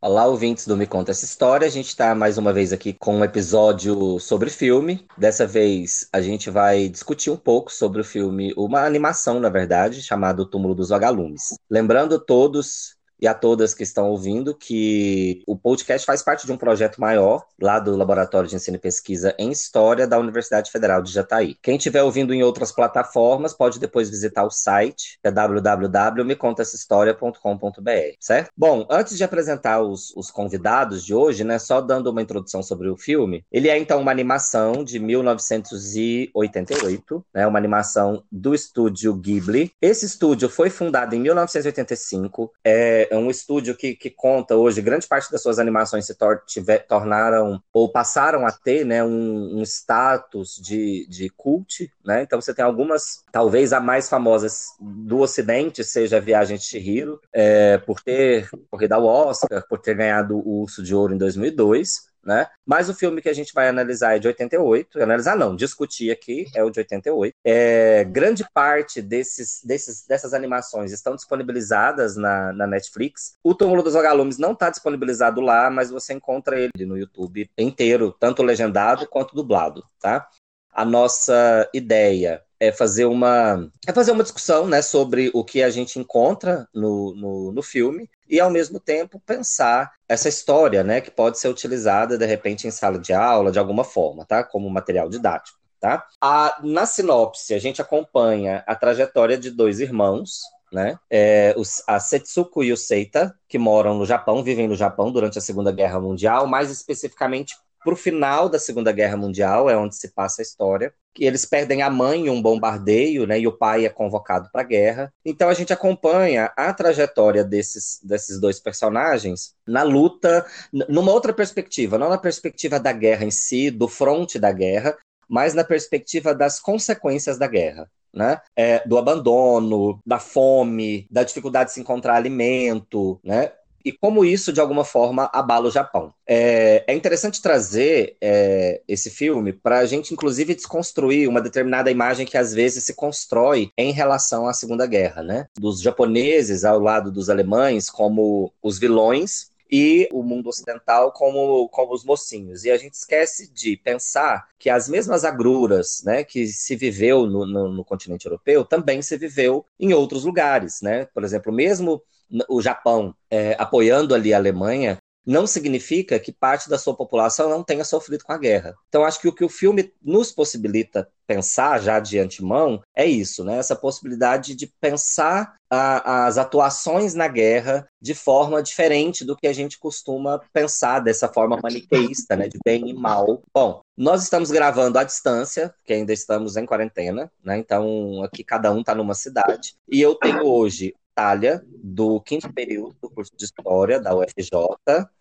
Olá, ouvintes do Me Conta Essa História. A gente está mais uma vez aqui com um episódio sobre filme. Dessa vez a gente vai discutir um pouco sobre o filme, uma animação, na verdade, chamada O Túmulo dos Vagalumes. Lembrando todos e a todas que estão ouvindo que o podcast faz parte de um projeto maior lá do Laboratório de Ensino e Pesquisa em História da Universidade Federal de Jataí. Quem estiver ouvindo em outras plataformas pode depois visitar o site, que é www.mecontaessahistoria.com.br, certo? Bom, antes de apresentar os, os convidados de hoje, né, só dando uma introdução sobre o filme, ele é então uma animação de 1988, né, uma animação do estúdio Ghibli. Esse estúdio foi fundado em 1985, é, é um estúdio que, que conta hoje, grande parte das suas animações se tor tiver, tornaram ou passaram a ter né, um, um status de, de cult, né? Então você tem algumas, talvez a mais famosa do Ocidente seja a Viagem de Chihiro, é, por ter corrido ao Oscar, por ter ganhado o Urso de Ouro em 2002 né? Mas o filme que a gente vai analisar é de 88. Analisar não, discutir aqui é o de 88. É, grande parte desses, desses, dessas animações estão disponibilizadas na, na Netflix. O Túmulo dos Vagalumes não está disponibilizado lá, mas você encontra ele no YouTube inteiro, tanto legendado quanto dublado, tá? A nossa ideia é fazer uma é fazer uma discussão né, sobre o que a gente encontra no, no, no, filme e ao mesmo tempo pensar essa história né, que pode ser utilizada de repente em sala de aula de alguma forma, tá? Como material didático. Tá? A, na sinopse, a gente acompanha a trajetória de dois irmãos, né? É, os, a Setsuko e o Seita, que moram no Japão, vivem no Japão durante a Segunda Guerra Mundial, mais especificamente para o final da Segunda Guerra Mundial, é onde se passa a história. Que eles perdem a mãe em um bombardeio, né? E o pai é convocado para a guerra. Então a gente acompanha a trajetória desses, desses dois personagens na luta, numa outra perspectiva, não na perspectiva da guerra em si, do fronte da guerra, mas na perspectiva das consequências da guerra. Né? É, do abandono, da fome, da dificuldade de se encontrar alimento, né? E como isso, de alguma forma, abala o Japão. É, é interessante trazer é, esse filme para a gente, inclusive, desconstruir uma determinada imagem que às vezes se constrói em relação à Segunda Guerra, né? Dos japoneses ao lado dos alemães como os vilões e o mundo ocidental como, como os mocinhos. E a gente esquece de pensar que as mesmas agruras né, que se viveu no, no, no continente europeu também se viveu em outros lugares. Né? Por exemplo, mesmo o Japão é, apoiando ali a Alemanha, não significa que parte da sua população não tenha sofrido com a guerra. Então, acho que o que o filme nos possibilita pensar já de antemão é isso, né? Essa possibilidade de pensar a, as atuações na guerra de forma diferente do que a gente costuma pensar dessa forma maniqueísta, né? De bem e mal. Bom, nós estamos gravando à distância, que ainda estamos em quarentena, né? Então, aqui cada um está numa cidade. E eu tenho hoje Natália, do quinto período do curso de História da UFJ,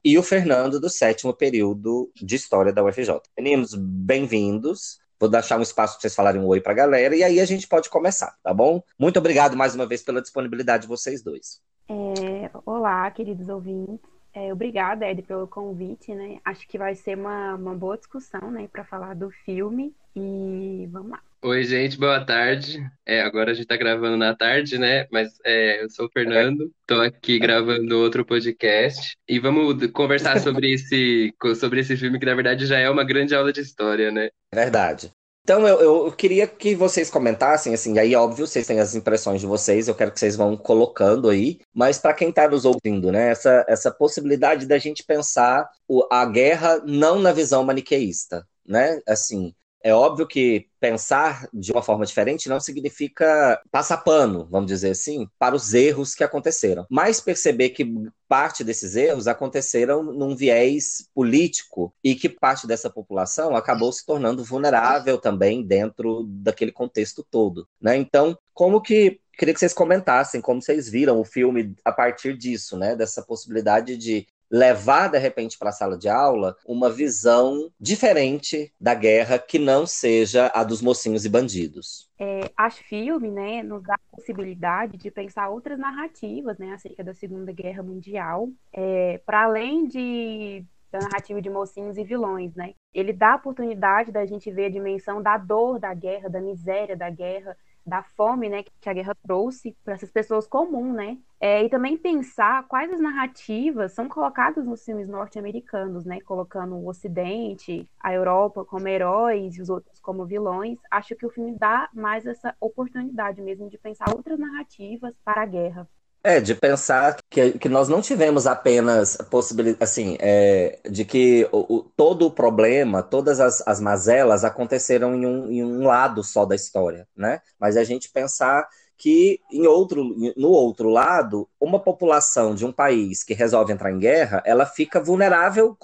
e o Fernando, do sétimo período de História da UFJ. Meninos, bem-vindos. Vou deixar um espaço para vocês falarem um oi para a galera e aí a gente pode começar, tá bom? Muito obrigado mais uma vez pela disponibilidade de vocês dois. É, olá, queridos ouvintes. É, obrigada, Ed, pelo convite, né? Acho que vai ser uma, uma boa discussão, né, para falar do filme e vamos lá. Oi, gente, boa tarde. É, agora a gente tá gravando na tarde, né? Mas é, eu sou o Fernando, tô aqui gravando outro podcast e vamos conversar sobre esse, sobre esse filme que na verdade já é uma grande aula de história, né? Verdade. Então eu, eu queria que vocês comentassem, assim, aí óbvio, vocês têm as impressões de vocês, eu quero que vocês vão colocando aí, mas para quem está nos ouvindo, né, essa, essa possibilidade da gente pensar o, a guerra não na visão maniqueísta, né, assim, é óbvio que pensar de uma forma diferente não significa passar pano, vamos dizer assim, para os erros que aconteceram, mas perceber que parte desses erros aconteceram num viés político e que parte dessa população acabou se tornando vulnerável também dentro daquele contexto todo, né? Então, como que queria que vocês comentassem como vocês viram o filme a partir disso, né? Dessa possibilidade de levar de repente para a sala de aula uma visão diferente da guerra que não seja a dos mocinhos e bandidos. É, a filme, né, nos dá a possibilidade de pensar outras narrativas, né, acerca da Segunda Guerra Mundial, é, para além de da narrativa de mocinhos e vilões, né? Ele dá a oportunidade da gente ver a dimensão da dor da guerra, da miséria da guerra, da fome, né, que a guerra trouxe para essas pessoas comuns, né? É, e também pensar quais as narrativas são colocadas nos filmes norte-americanos, né? Colocando o Ocidente, a Europa como heróis e os outros como vilões. Acho que o filme dá mais essa oportunidade mesmo de pensar outras narrativas para a guerra. É, de pensar que, que nós não tivemos apenas possibilidade, assim, é, de que o, o, todo o problema, todas as, as mazelas aconteceram em um, em um lado só da história, né? Mas a gente pensar que em outro, no outro lado, uma população de um país que resolve entrar em guerra, ela fica vulnerável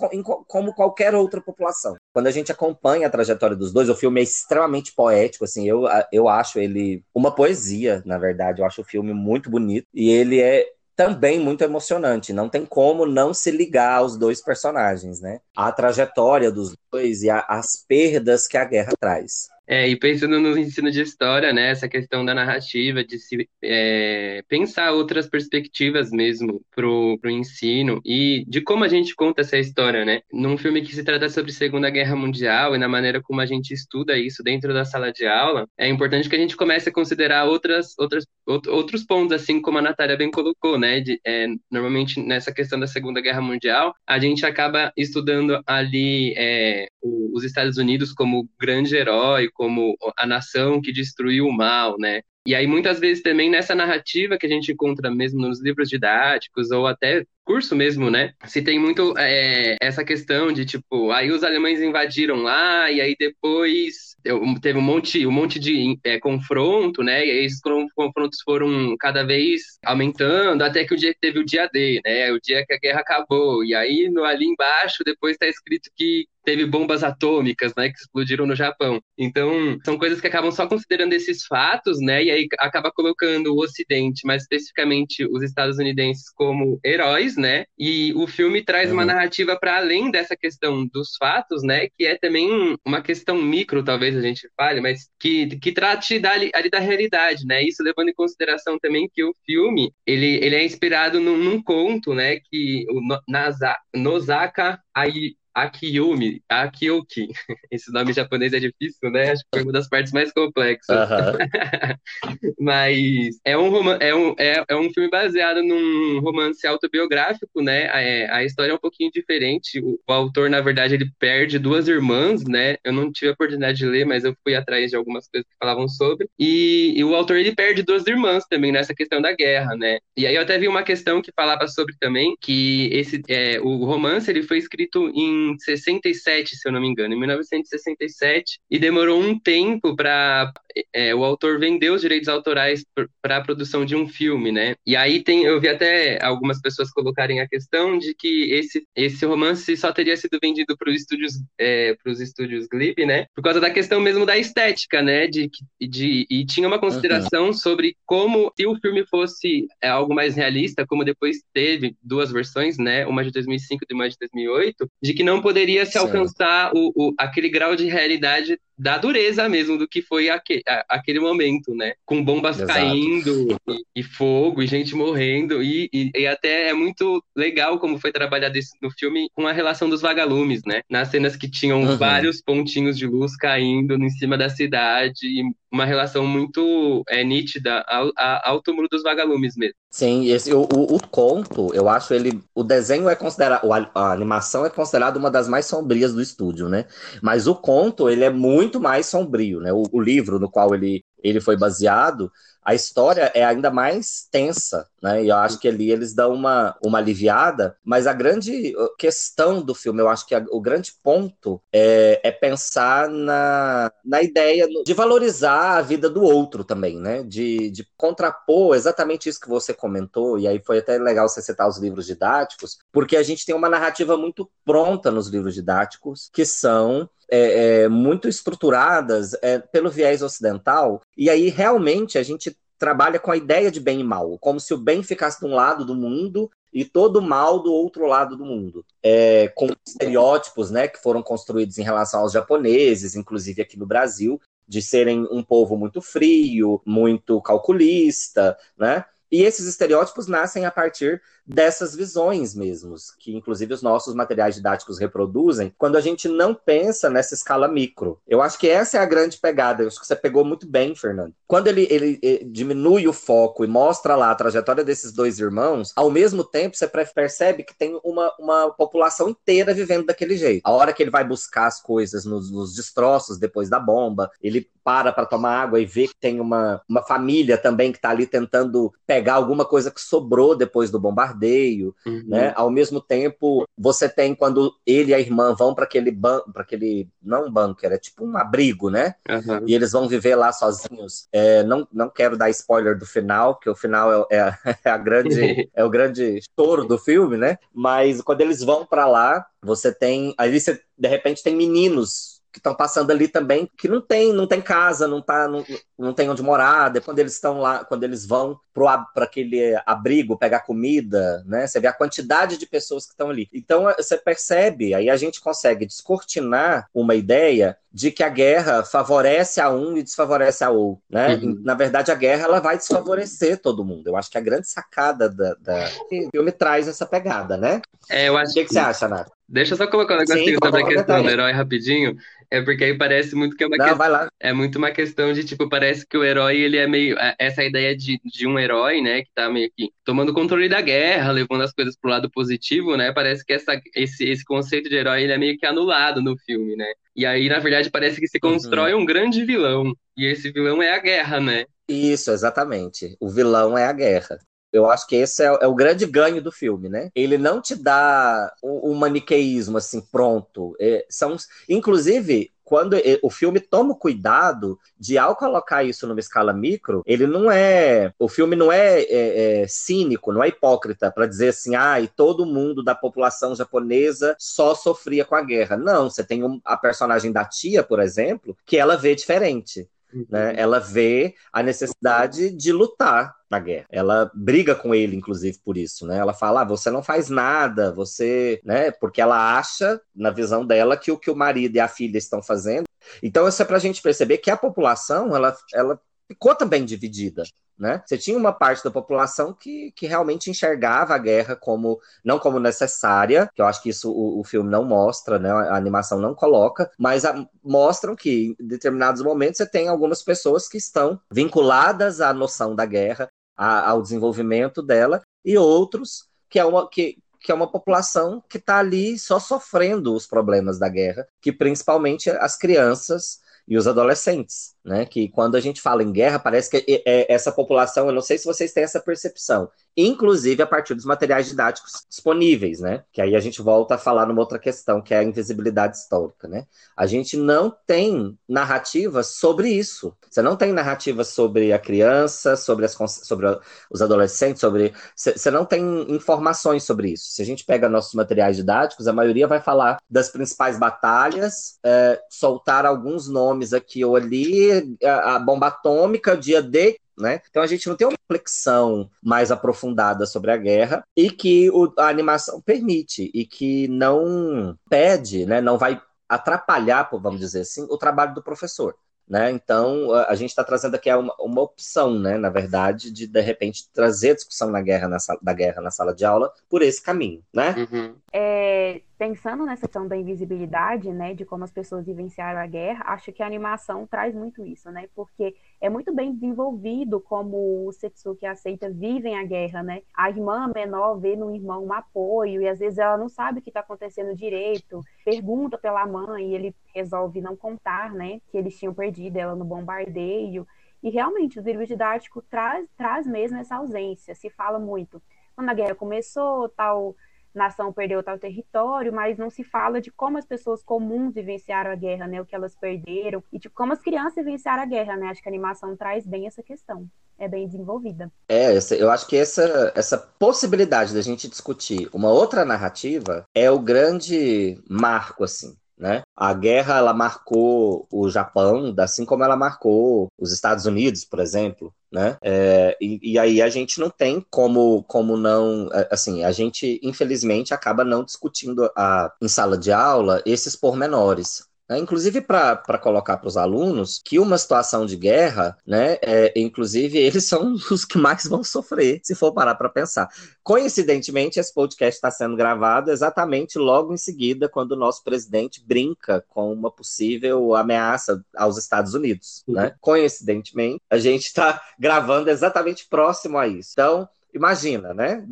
como qualquer outra população. Quando a gente acompanha a trajetória dos dois, o filme é extremamente poético, assim, eu, eu acho ele uma poesia, na verdade, eu acho o filme muito bonito, e ele é também muito emocionante. Não tem como não se ligar aos dois personagens, né? A trajetória dos dois e a, as perdas que a guerra traz. É, e pensando no ensino de história, né, essa questão da narrativa, de se é, pensar outras perspectivas mesmo pro, pro ensino e de como a gente conta essa história, né? Num filme que se trata sobre Segunda Guerra Mundial e na maneira como a gente estuda isso dentro da sala de aula, é importante que a gente comece a considerar outras, outras, outros pontos, assim como a Natália bem colocou, né? De, é, normalmente nessa questão da Segunda Guerra Mundial, a gente acaba estudando ali é, os Estados Unidos como grande herói, como a nação que destruiu o mal, né? E aí, muitas vezes, também nessa narrativa que a gente encontra mesmo nos livros didáticos, ou até curso mesmo, né? Se tem muito é, essa questão de, tipo, aí os alemães invadiram lá, e aí depois teve um monte, um monte de é, confronto, né? E aí esses confrontos foram cada vez aumentando, até que o dia teve o dia D, né? O dia que a guerra acabou. E aí, no, ali embaixo, depois está escrito que teve bombas atômicas, né, que explodiram no Japão. Então, são coisas que acabam só considerando esses fatos, né, e aí acaba colocando o Ocidente, mais especificamente os estadunidenses, como heróis, né, e o filme traz uhum. uma narrativa para além dessa questão dos fatos, né, que é também uma questão micro, talvez a gente fale, mas que, que trate dali, ali da realidade, né, isso levando em consideração também que o filme, ele, ele é inspirado num, num conto, né, que o Nozaka Ai, Akiyumi, Akiyuki. Esse nome japonês é difícil, né? Acho que foi uma das partes mais complexas. Mas é um, é, um, é, é um filme baseado num romance autobiográfico, né? É, a história é um pouquinho diferente. O, o, autor, na verdade, ele perde duas irmãs, né? Eu não tive a oportunidade de ler, mas eu fui atrás de algumas coisas que falavam sobre. E, e o autor, ele perde duas irmãs também nessa questão da guerra, né? E aí eu até vi uma questão que falava sobre também que esse, é, o romance, ele foi escrito em 67, se eu não me engano, em 1967, e demorou um tempo para é, o autor vender os direitos autorais para a produção de um filme, né? E aí tem, eu vi até algumas pessoas colocarem a questão de que esse, esse romance só teria sido vendido para os estúdios, é, para os estúdios Glib, né? Por causa da questão mesmo da estética, né? De, de, e tinha uma consideração uhum. sobre como, se o filme fosse é, algo mais realista, como depois teve duas versões, né? Uma de 2005 e uma de 2008, de que não poderia se alcançar o, o, aquele grau de realidade da dureza mesmo do que foi aquele, aquele momento, né? Com bombas Exato. caindo e, e, fogo e gente morrendo. E, e, e, até é muito legal como foi trabalhado isso no filme com a relação dos vagalumes, né? Nas cenas que tinham uhum. vários pontinhos de luz caindo em cima da cidade e uma relação muito é, nítida ao, ao túmulo dos vagalumes mesmo. Sim, esse, o, o, o, conto, eu acho ele. O desenho é considerado. A animação é considerada uma das mais sombrias do estúdio, né? Mas o conto, ele é muito mais sombrio, né? O, o livro no qual ele, ele foi baseado a história é ainda mais tensa, né? E eu acho que ali eles dão uma, uma aliviada, mas a grande uh, questão do filme, eu acho que a, o grande ponto é, é, pensar na, na ideia de valorizar a vida do outro também, né? De, de contrapor exatamente isso que você comentou, e aí foi até legal você citar os livros didáticos, porque a gente tem uma narrativa muito pronta nos livros didáticos, que são é, é, muito estruturadas é, pelo viés ocidental, e aí realmente a gente trabalha com a ideia de bem e mal, como se o bem ficasse de um lado do mundo e todo o mal do outro lado do mundo, é, com estereótipos né, que foram construídos em relação aos japoneses, inclusive aqui no Brasil, de serem um povo muito frio, muito calculista, né? E esses estereótipos nascem a partir dessas visões mesmos, que inclusive os nossos materiais didáticos reproduzem, quando a gente não pensa nessa escala micro. Eu acho que essa é a grande pegada, eu acho que você pegou muito bem, Fernando. Quando ele, ele, ele diminui o foco e mostra lá a trajetória desses dois irmãos, ao mesmo tempo você percebe que tem uma, uma população inteira vivendo daquele jeito. A hora que ele vai buscar as coisas nos, nos destroços depois da bomba, ele para para tomar água e vê que tem uma, uma família também que está ali tentando pegar alguma coisa que sobrou depois do bombardeio, uhum. né? Ao mesmo tempo, você tem quando ele e a irmã vão para aquele banco, para aquele não um bunker, é tipo um abrigo, né? Uhum. E eles vão viver lá sozinhos. É, não, não quero dar spoiler do final, porque o final é, é, é a grande é o grande choro do filme, né? Mas quando eles vão para lá, você tem ali você de repente tem meninos que estão passando ali também, que não tem, não tem casa, não tá, não, não tem onde morar. Depois, quando eles estão lá, quando eles vão para aquele abrigo pegar comida, né? Você vê a quantidade de pessoas que estão ali. Então você percebe, aí a gente consegue descortinar uma ideia de que a guerra favorece a um e desfavorece a outro, né? Uhum. Na verdade, a guerra ela vai desfavorecer todo mundo. Eu acho que a grande sacada da, da... o filme traz essa pegada, né? É, eu acho. O que, que, que você acha, Nath? Deixa eu só colocar um negocinho Sim, sobre a questão do herói rapidinho. É porque aí parece muito que é uma Não, que... É muito uma questão de, tipo, parece que o herói, ele é meio. É, essa ideia de, de um herói, né, que tá meio que tomando controle da guerra, levando as coisas pro lado positivo, né? Parece que essa, esse, esse conceito de herói ele é meio que anulado no filme, né? E aí, na verdade, parece que se uhum. constrói uhum. um grande vilão. E esse vilão é a guerra, né? Isso, exatamente. O vilão é a guerra. Eu acho que esse é, é, o grande ganho do filme, né? Ele não te dá um, um maniqueísmo assim pronto. É, são, inclusive, quando o filme toma cuidado de, ao colocar isso numa escala micro, ele não é. O filme não é, é, é cínico, não é hipócrita para dizer assim, ah, e todo mundo da população japonesa só sofria com a guerra. Não, você tem um, a personagem da tia, por exemplo, que ela vê diferente. Né? Uhum. Ela vê a necessidade de lutar na guerra. Ela briga com ele, inclusive, por isso, né? Ela fala, ah, você não faz nada, você, né? Porque ela acha, na visão dela, que o que o marido e a filha estão fazendo. Então, isso é para a gente perceber que a população, ela, ela ficou também dividida. Né? Você tinha uma parte da população que, que realmente enxergava a guerra como não como necessária, que eu acho que isso o, o filme não mostra, né? a animação não coloca, mas a, mostram que em determinados momentos você tem algumas pessoas que estão vinculadas à noção da guerra, a, ao desenvolvimento dela, e outros que é uma, que, que é uma população que está ali só sofrendo os problemas da guerra, que principalmente as crianças e os adolescentes, né? Que quando a gente fala em guerra, parece que é, é, essa população, eu não sei se vocês têm essa percepção, inclusive a partir dos materiais didáticos disponíveis, né? Que aí a gente volta a falar numa outra questão, que é a invisibilidade histórica, né? A gente não tem narrativa sobre isso. Você não tem narrativa sobre a criança, sobre, as, sobre os adolescentes, sobre. Você não tem informações sobre isso. Se a gente pega nossos materiais didáticos, a maioria vai falar das principais batalhas, é, soltar alguns nomes aqui ou ali, a, a bomba atômica, dia D, né? Então a gente não tem uma reflexão mais aprofundada sobre a guerra e que o, a animação permite e que não pede, né? Não vai atrapalhar, vamos dizer assim, o trabalho do professor. Né? Então, a gente está trazendo aqui uma, uma, opção, né, na verdade, de de repente trazer a discussão na guerra na sala, da guerra na sala de aula por esse caminho, né? Uhum. É, pensando nessa questão da invisibilidade, né, de como as pessoas vivenciaram a guerra, acho que a animação traz muito isso, né? Porque é muito bem desenvolvido como o Setsuki aceita vivem a guerra, né? A irmã menor vê no irmão um apoio e às vezes ela não sabe o que está acontecendo direito, pergunta pela mãe e ele resolve não contar, né, que eles tinham perdido ela no bombardeio. E realmente o livro didático traz, traz mesmo essa ausência. Se fala muito quando a guerra começou, tal nação perdeu tal território, mas não se fala de como as pessoas comuns vivenciaram a guerra, né? O que elas perderam e como as crianças vivenciaram a guerra, né? Acho que a animação traz bem essa questão. É bem desenvolvida. É, eu acho que essa, essa possibilidade da gente discutir uma outra narrativa é o grande marco, assim. Né? A guerra ela marcou o Japão, assim como ela marcou os Estados Unidos, por exemplo. Né? É, e, e, aí a gente não tem como, como não, é, assim, a gente infelizmente acaba não discutindo a, em sala de aula esses pormenores. Né? inclusive para colocar para os alunos que uma situação de guerra, né, é, inclusive eles são os que mais vão sofrer, se for parar para pensar. Coincidentemente, esse podcast está sendo gravado exatamente logo em seguida, quando o nosso presidente brinca com uma possível ameaça aos Estados Unidos. Uhum. Né? Coincidentemente, a gente está gravando exatamente próximo a isso. Então, imagina, né?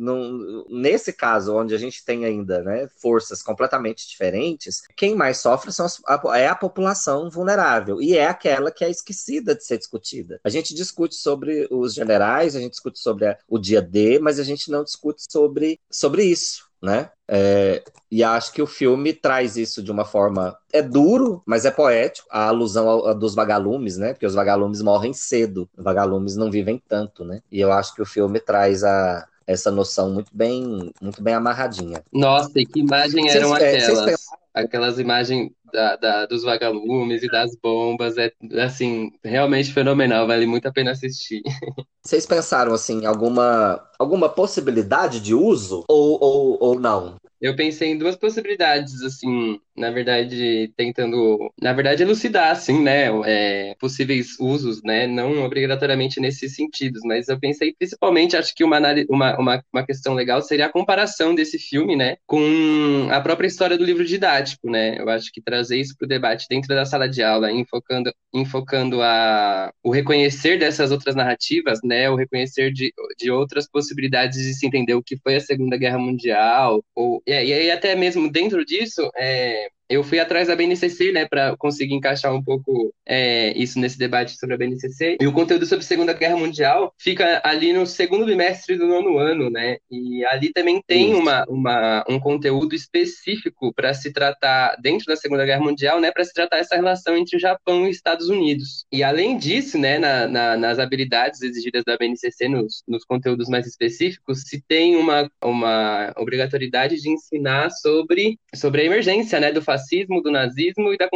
Nesse caso, onde a gente tem ainda né, forças completamente diferentes, quem mais sofre são as, a, é a população vulnerável e é aquela que é esquecida de ser discutida. A gente discute sobre os generais, a gente discute sobre a, o dia D, mas a gente não discute sobre, sobre isso né? É, e acho que o filme traz isso de uma forma. É duro, mas é poético. A alusão ao, a dos vagalumes, né? Porque os vagalumes morrem cedo. Os vagalumes não vivem tanto, né? E eu acho que o filme traz a, essa noção muito bem, muito bem amarradinha. Nossa, e que imagem eram cês, aquelas? Aquelas imagens da, da, dos vagalumes e das bombas, é assim, realmente fenomenal, vale muito a pena assistir. Vocês pensaram assim, alguma alguma possibilidade de uso ou, ou, ou não? Eu pensei em duas possibilidades, assim, na verdade, tentando, na verdade, elucidar, assim, né, é, possíveis usos, né, não obrigatoriamente nesses sentidos, mas eu pensei principalmente, acho que uma, uma, uma, uma questão legal seria a comparação desse filme, né, com a própria história do livro didático, né, eu acho que trazer isso para o debate dentro da sala de aula, enfocando, enfocando a, o reconhecer dessas outras narrativas, né, o reconhecer de, de outras possibilidades de se entender o que foi a Segunda Guerra Mundial, ou é, e aí até mesmo dentro disso, é, eu fui atrás da BNCC, né, para conseguir encaixar um pouco é, isso nesse debate sobre a BNCC. E o conteúdo sobre a Segunda Guerra Mundial fica ali no segundo bimestre do nono ano, né? E ali também tem uma, uma, um conteúdo específico para se tratar, dentro da Segunda Guerra Mundial, né, para se tratar essa relação entre o Japão e os Estados Unidos. E além disso, né, na, na, nas habilidades exigidas da BNCC, nos, nos conteúdos mais específicos, se tem uma, uma obrigatoriedade de ensinar sobre, sobre a emergência, né, do fascismo fascismo, do nazismo e da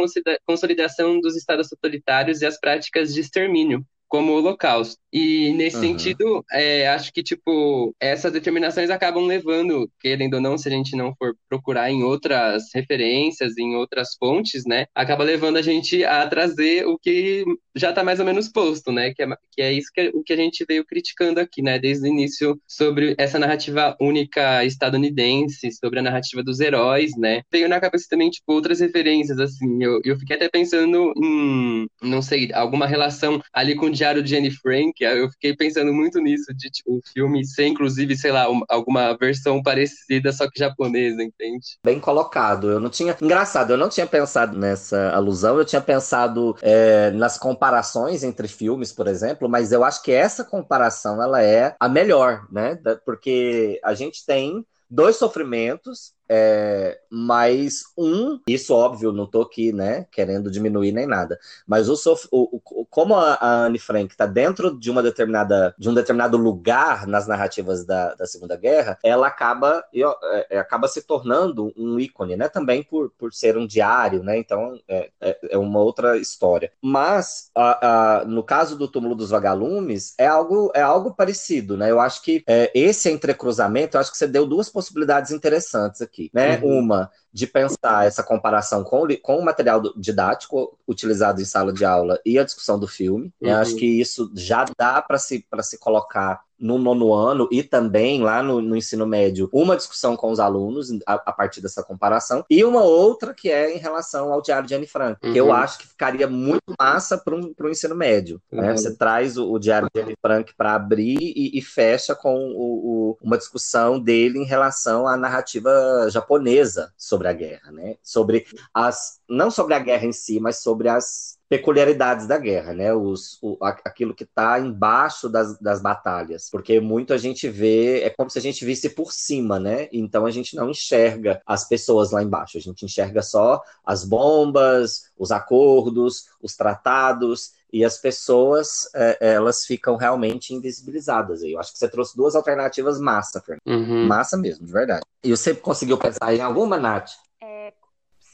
consolidação dos estados totalitários e as práticas de extermínio, como o Holocausto. E nesse uhum. sentido, é, acho que, tipo, essas determinações acabam levando, querendo ou não, se a gente não for procurar em outras referências, em outras fontes, né, acaba levando a gente a trazer o que já está mais ou menos posto, né, que é, que é isso que, o que a gente veio criticando aqui, né, desde o início, sobre essa narrativa única estadunidense, sobre a narrativa dos heróis, né. Veio na cabeça também, tipo, outras referências, assim, eu, eu fiquei até pensando em, não sei, alguma relação ali com Diário de Anne Frank, eu fiquei pensando muito nisso, de tipo, o filme ser, inclusive, sei lá, uma, alguma versão parecida, só que japonesa, entende? Bem colocado. Eu não tinha. Engraçado, eu não tinha pensado nessa alusão, eu tinha pensado é, nas comparações entre filmes, por exemplo, mas eu acho que essa comparação ela é a melhor, né? Porque a gente tem dois sofrimentos é, mas um, isso óbvio, não tô aqui, né, querendo diminuir nem nada, mas o, o, o como a, a Anne Frank está dentro de uma determinada, de um determinado lugar nas narrativas da, da Segunda Guerra, ela acaba, é, é, acaba se tornando um ícone, né, também por, por ser um diário, né, então é, é, é uma outra história. Mas a, a, no caso do túmulo dos vagalumes é algo, é algo parecido, né, eu acho que é, esse entrecruzamento, eu acho que você deu duas possibilidades interessantes aqui aqui, né? Uhum. Uma de pensar essa comparação com, com o material didático utilizado em sala de aula e a discussão do filme. Uhum. Acho que isso já dá para se, se colocar no nono ano e também lá no, no, ensino médio, uma discussão com os alunos a, a, partir dessa comparação, e uma outra que é em relação ao Diário de Anne Frank, uhum. que eu uhum. acho que ficaria muito massa para o ensino médio. Né? Uhum. Né? Você traz o, o, Diário de Anne Frank para abrir e, e, fecha com o, o, uma discussão dele em relação à narrativa japonesa sobre a guerra, né? Sobre as não sobre a guerra em si, mas sobre as peculiaridades da guerra, né? Os, o, aquilo que está embaixo das, das batalhas. Porque muito a gente vê, é como se a gente visse por cima, né? Então a gente não enxerga as pessoas lá embaixo, a gente enxerga só as bombas, os acordos, os tratados, e as pessoas é, elas ficam realmente invisibilizadas. Eu acho que você trouxe duas alternativas massa, Fernando. Uhum. Massa mesmo, de verdade. E você conseguiu pensar em alguma, Nath?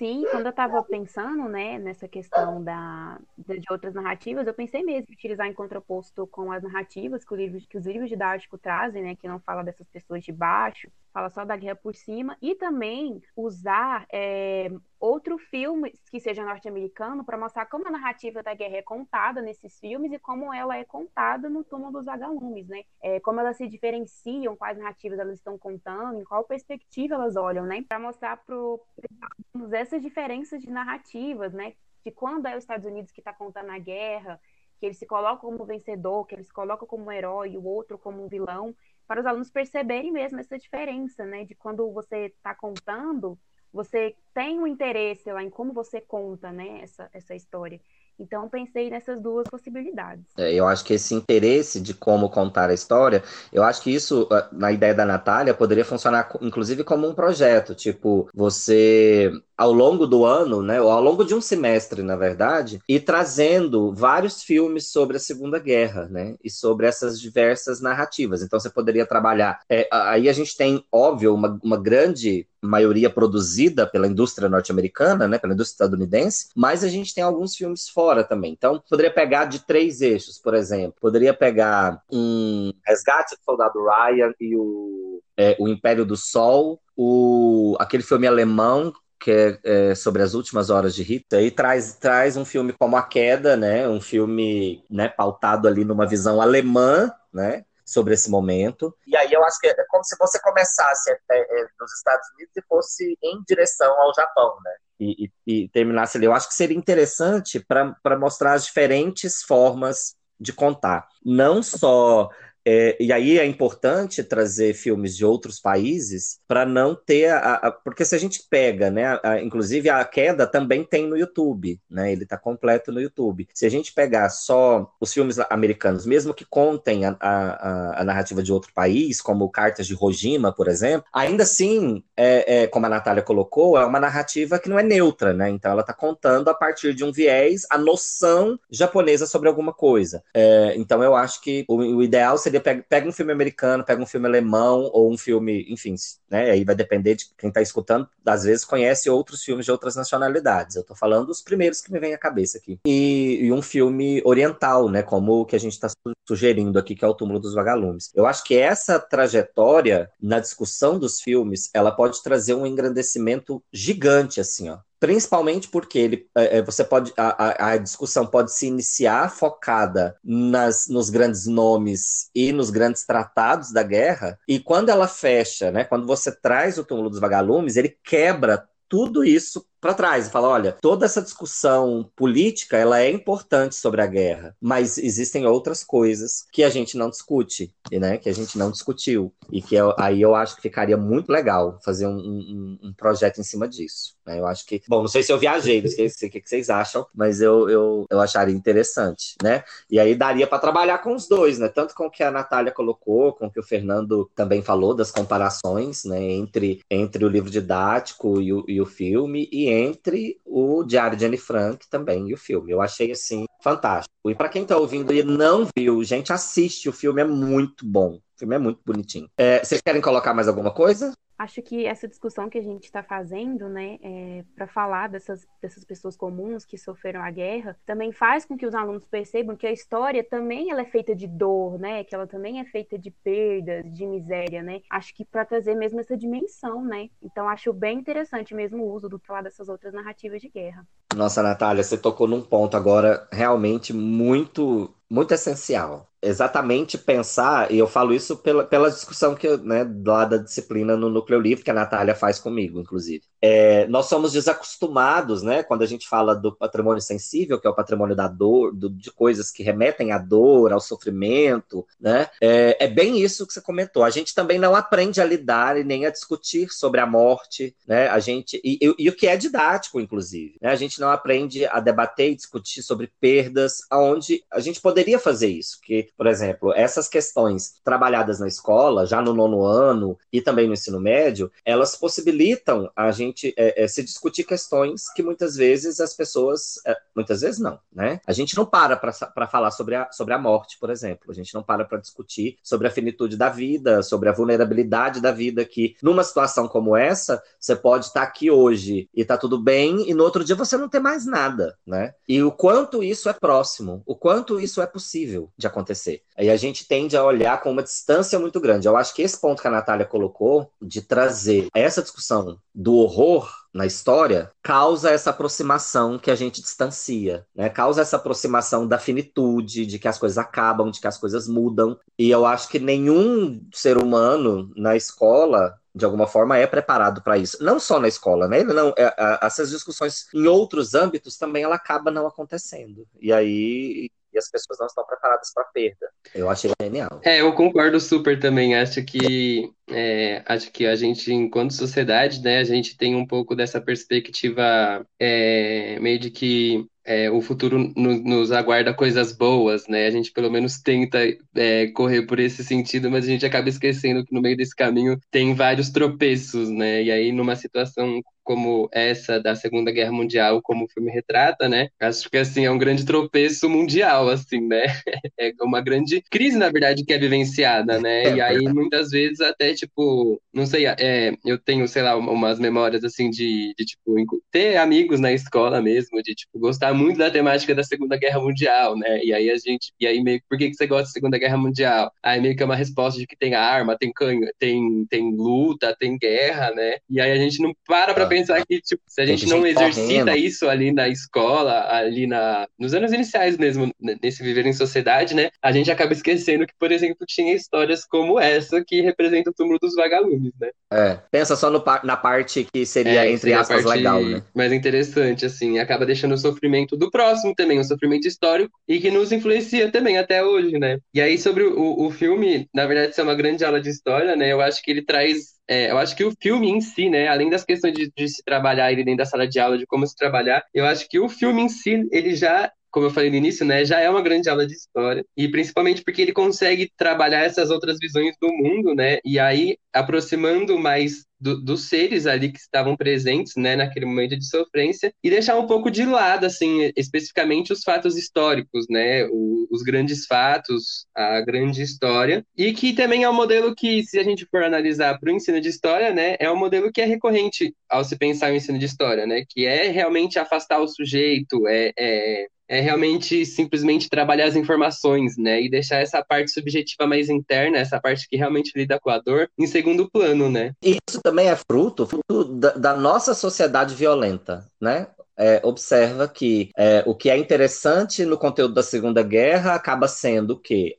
Sim, quando eu estava pensando, né, nessa questão da, de outras narrativas, eu pensei mesmo em utilizar em contraposto com as narrativas que, livro, que os livros didáticos trazem, né, que não fala dessas pessoas de baixo, fala só da guerra por cima, e também usar é, outro filme que seja norte-americano para mostrar como a narrativa da guerra é contada nesses filmes e como ela é contada no túmulo dos vagalumes, né? É, como elas se diferenciam, quais narrativas elas estão contando, em qual perspectiva elas olham, né? Para mostrar para essas diferenças de narrativas, né? De quando é os Estados Unidos que está contando a guerra, que ele se coloca como vencedor, que ele se coloca como herói e o outro como um vilão, para os alunos perceberem mesmo essa diferença, né? De quando você está contando, você tem um interesse lá em como você conta, né? Essa, essa história. Então, pensei nessas duas possibilidades. É, eu acho que esse interesse de como contar a história, eu acho que isso, ah, na ideia da Natália, poderia funcionar, inclusive, como um projeto. Tipo, você, ao longo do ano, né, ou ao longo de um semestre, na verdade, ir trazendo vários filmes sobre a Segunda Guerra, né, e sobre essas diversas narrativas. Então, você poderia trabalhar. É, aí a gente tem, óbvio, uma, uma grande maioria produzida pela indústria norte-americana, né, pela indústria estadunidense, mas a gente tem alguns filmes fora também. Então, poderia pegar de três eixos, por exemplo. Poderia pegar um Resgate do Soldado Ryan e o, é, o Império do Sol, o, aquele filme alemão que é, é, sobre as últimas horas de Rita, e traz, traz um filme como A Queda, né, um filme né, pautado ali numa visão alemã, né, sobre esse momento. E aí eu acho que é como se você começasse é, é, nos Estados Unidos e fosse em direção ao Japão, né? E, e, e terminasse ali. Eu acho que seria interessante para mostrar as diferentes formas de contar. Não só é, e aí é importante trazer filmes de outros países para não ter a, a, porque se a gente pega, né, a, inclusive a queda também tem no YouTube, né, ele está completo no YouTube. Se a gente pegar só os filmes americanos, mesmo que contem a, narrativa de outro país, como Cartas de Rojima, por exemplo, ainda assim, é, é, como a Natália colocou, é uma narrativa que não é neutra, né? Então ela está contando a partir de um viés a noção japonesa sobre alguma coisa. É, então eu acho que o, o ideal seria pega, pega um filme americano, pega um filme alemão ou um filme, enfim, né? Aí vai depender de quem está escutando, às vezes conhece outros filmes de outras nacionalidades. Eu estou falando os primeiros que me vêm à cabeça aqui. E, e um filme oriental, né? Como o que a gente está sugerindo aqui, que é o Túmulo dos Vagalumes. Eu acho que essa trajetória na discussão dos filmes, ela pode trazer um engrandecimento gigante, assim, ó principalmente porque ele, é, é, você pode a, a, discussão pode se iniciar focada nas, nos grandes nomes e nos grandes tratados da guerra e quando ela fecha, né, quando você traz o túmulo dos vagalumes, ele quebra tudo isso para trás e fala, olha, toda essa discussão política, ela é importante sobre a guerra, mas existem outras coisas que a gente não discute, né, que a gente não discutiu, e que eu, aí eu acho que ficaria muito legal fazer um, um, um projeto em cima disso. Né? Eu acho que, bom, não sei se eu viajei, não sei, o que vocês acham, mas eu, eu, eu acharia interessante, né? E aí daria para trabalhar com os dois, né? Tanto com o que a Natália colocou, com o que o Fernando também falou das comparações, né, entre, entre o livro didático e o, e o filme, e entre o Diário de Anne Frank também e o filme. Eu achei assim fantástico. E para quem está ouvindo e não viu, gente, assiste, o filme é muito bom. Filme é muito bonitinho. É, vocês querem colocar mais alguma coisa? acho que essa discussão que a gente está fazendo, né, é, para falar dessas, dessas pessoas comuns que sofreram a guerra, também faz com que os alunos percebam que a história também ela é feita de dor, né, que ela também é feita de perdas, de miséria, né. Acho que para trazer mesmo essa dimensão, né. Então acho bem interessante mesmo o uso do falar dessas outras narrativas de guerra. Nossa, Natália, você tocou num ponto agora realmente muito muito essencial. Exatamente pensar, e eu falo isso pela, pela discussão que, né, lá da disciplina no Núcleo Livre, que a Natália faz comigo, inclusive. É, nós somos desacostumados, né, quando a gente fala do patrimônio sensível, que é o patrimônio da dor, do, de coisas que remetem à dor, ao sofrimento, né, é, é, bem isso que você comentou. A gente também não aprende a lidar e nem a discutir sobre a morte, né, a gente, e, e, e o que é didático, inclusive, né, a gente não aprende a debater e discutir sobre perdas, aonde a gente poderia fazer isso, que, por exemplo, essas questões trabalhadas na escola, já no nono ano e também no ensino médio, elas possibilitam a gente é, é, se discutir questões que muitas vezes as pessoas é, Muitas vezes não, né? A gente não para para falar sobre a, sobre a morte, por exemplo. A gente não para para discutir sobre a finitude da vida, sobre a vulnerabilidade da vida, que numa situação como essa, você pode estar tá aqui hoje e tá tudo bem, e no outro dia você não tem mais nada, né? E o quanto isso é próximo, o quanto isso é possível de acontecer. Aí a gente tende a olhar com uma distância muito grande. Eu acho que esse ponto que a Natália colocou, de trazer essa discussão do horror na história, causa essa aproximação que a gente distancia, né? Causa essa aproximação da finitude, de que as coisas acabam, de que as coisas mudam. E eu acho que nenhum ser humano na escola de alguma forma é preparado para isso. Não só na escola, né? Não, é, essas discussões em outros âmbitos também ela acaba não acontecendo. E aí e as pessoas não estão preparadas para perda. Eu achei genial. É, eu concordo super também. Acho que é, acho que a gente, enquanto sociedade, né, a gente tem um pouco dessa perspectiva é, meio de que é, o futuro no, nos aguarda coisas boas, né? A gente pelo menos tenta é, correr por esse sentido, mas a gente acaba esquecendo que no meio desse caminho tem vários tropeços, né? E aí, numa situação como essa da Segunda Guerra Mundial, como o filme retrata, né? Acho que assim é um grande tropeço mundial, assim, né? É uma grande crise, na verdade, que é vivenciada, né? E aí muitas vezes até tipo, não sei, é, eu tenho, sei lá, umas memórias assim de, de tipo ter amigos na escola mesmo, de tipo gostar muito da temática da Segunda Guerra Mundial, né? E aí a gente, e aí meio, por que que você gosta da Segunda Guerra Mundial? Aí meio que é uma resposta de que tem arma, tem canho, tem tem luta, tem guerra, né? E aí a gente não para para pensar que, tipo, se a gente não exercita isso ali na escola, ali na, nos anos iniciais mesmo, nesse viver em sociedade, né? A gente acaba esquecendo que, por exemplo, tinha histórias como essa que representa o túmulo dos vagalumes, né? É, pensa só no, na parte que seria, é, entre aspas, legal, né? Mais interessante, assim, acaba deixando o sofrimento do próximo também, um sofrimento histórico, e que nos influencia também até hoje, né? E aí, sobre o, o filme, na verdade, isso é uma grande aula de história, né? Eu acho que ele traz é, eu acho que o filme em si, né, além das questões de, de, se trabalhar ele dentro da sala de aula, de como se trabalhar, eu acho que o filme em si, ele já como eu falei no início, né, já é uma grande aula de história, e principalmente porque ele consegue trabalhar essas outras visões do mundo, né, e aí aproximando mais do, dos seres ali que estavam presentes, né, naquele momento de sofrência, e deixar um pouco de lado, assim, especificamente os fatos históricos, né, o, os grandes fatos, a grande história, e que também é um modelo que, se a gente for analisar para o ensino de história, né, é um modelo que é recorrente ao se pensar o ensino de história, né, que é realmente afastar o sujeito, é, é é realmente simplesmente trabalhar as informações, né? E deixar essa parte subjetiva mais interna, essa parte que realmente lida com a dor, em segundo plano, né? Isso também é fruto, fruto da, da nossa sociedade violenta, né? É, observa que é, o que é interessante no conteúdo da Segunda Guerra acaba sendo que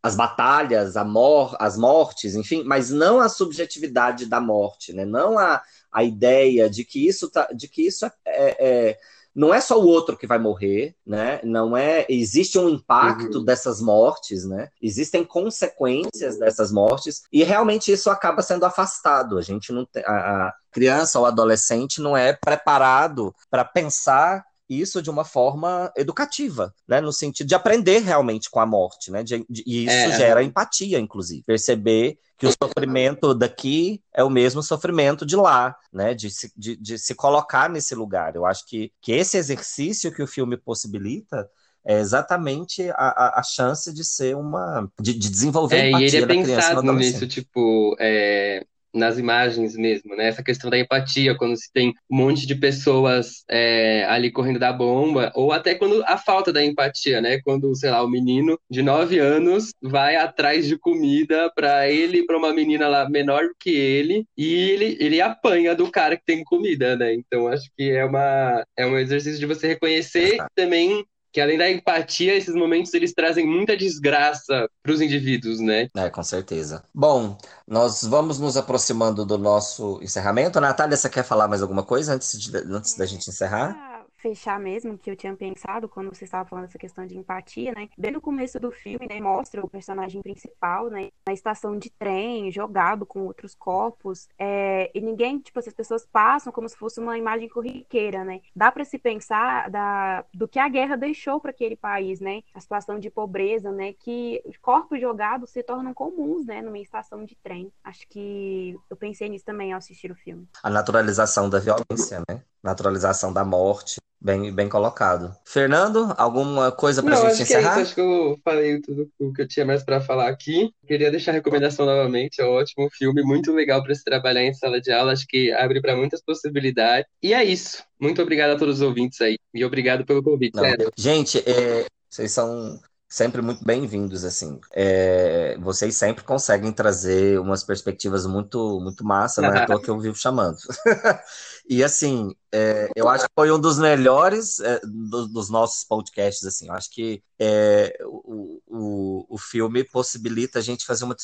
as batalhas, a mor as mortes, enfim, mas não a subjetividade da morte, né? não a, a ideia de que isso, tá, de que isso é, é não é só o outro que vai morrer, né? Não é, existe um impacto uhum. dessas mortes, né? Existem consequências dessas mortes e realmente isso acaba sendo afastado. A gente não a, a criança ou adolescente não é preparado para pensar isso de uma forma educativa, né? No sentido de aprender realmente com a morte, né? De, de, e isso é. gera empatia, inclusive. Perceber que o sofrimento daqui é o mesmo sofrimento de lá, né? De se, de, de se colocar nesse lugar. Eu acho que, que esse exercício que o filme possibilita é exatamente a, a, chance de ser uma. de, de desenvolver é, empatia e ele é pensado nisso, tipo, é, nas imagens mesmo, né? Essa questão da empatia, quando se tem um monte de pessoas é, ali correndo da bomba, ou até quando a falta da empatia, né? Quando, sei lá, o menino de nove anos vai atrás de comida para ele e para uma menina lá menor que ele, e ele, ele apanha do cara que tem comida, né? Então acho que é, uma, é um exercício de você reconhecer também que além da empatia, esses momentos eles trazem muita desgraça para os indivíduos, né? É, com certeza. Bom, nós vamos nos aproximando do nosso encerramento. Natália, você quer falar mais alguma coisa antes, de, antes da gente encerrar? Fechar mesmo, que eu tinha pensado quando você estava falando essa questão de empatia, né? Bem no começo do filme, né, mostra o personagem principal, né, na estação de trem, jogado com outros corpos, é, e ninguém, tipo, as pessoas passam como se fosse uma imagem corriqueira, né? Dá para se pensar da, do que a guerra deixou para aquele país, né? A situação de pobreza, né, que corpos jogados se tornam comuns, né, numa estação de trem. Acho que eu pensei nisso também ao assistir o filme. A naturalização da violência, né? Naturalização da morte, Bem, bem colocado. Fernando, alguma coisa pra Não, gente que é encerrar? isso. Acho que eu falei tudo o que eu tinha mais pra falar aqui. Queria deixar a recomendação novamente. É um ótimo filme, muito legal para se trabalhar em sala de aula. Acho que abre para muitas possibilidades. E é isso. Muito obrigado a todos os ouvintes aí. E obrigado pelo convite. Gente, é, vocês são sempre muito bem-vindos, assim. É, vocês sempre conseguem trazer umas perspectivas muito, muito massa, não é à toa que eu vivo chamando. E assim, é, eu acho que foi um dos melhores é, do- dos nossos podcasts, assim. Eu acho que é, o, o, o filme possibilita a gente fazer, uma,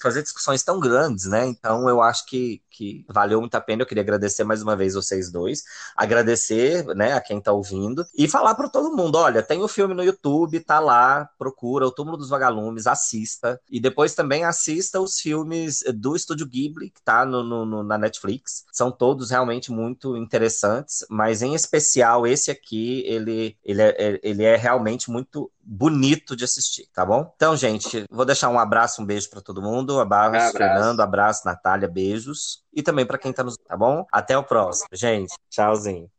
fazer discussões tão grandes, né? Então eu acho que, que valeu muito a pena. Eu queria agradecer mais uma vez vocês dois, agradecer, né, a quem tá ouvindo e falar para todo mundo: olha, tem o filme no YouTube, tá lá, procura O Túmulo dos Vagalumes, assista. E depois também assista os filmes do Estúdio Ghibli, que tá no, no- no- na Netflix. São todos realmente muito interessantes, mas em especial esse aqui, ele, ele, é, ele é realmente muito bonito de assistir, tá bom? Então, gente, vou deixar um abraço, um beijo para todo mundo. Abraço, Abraço. Fernando, abraço, Natália, beijos. E também para quem tá nos, tá bom? Até o próximo, gente. Tchauzinho.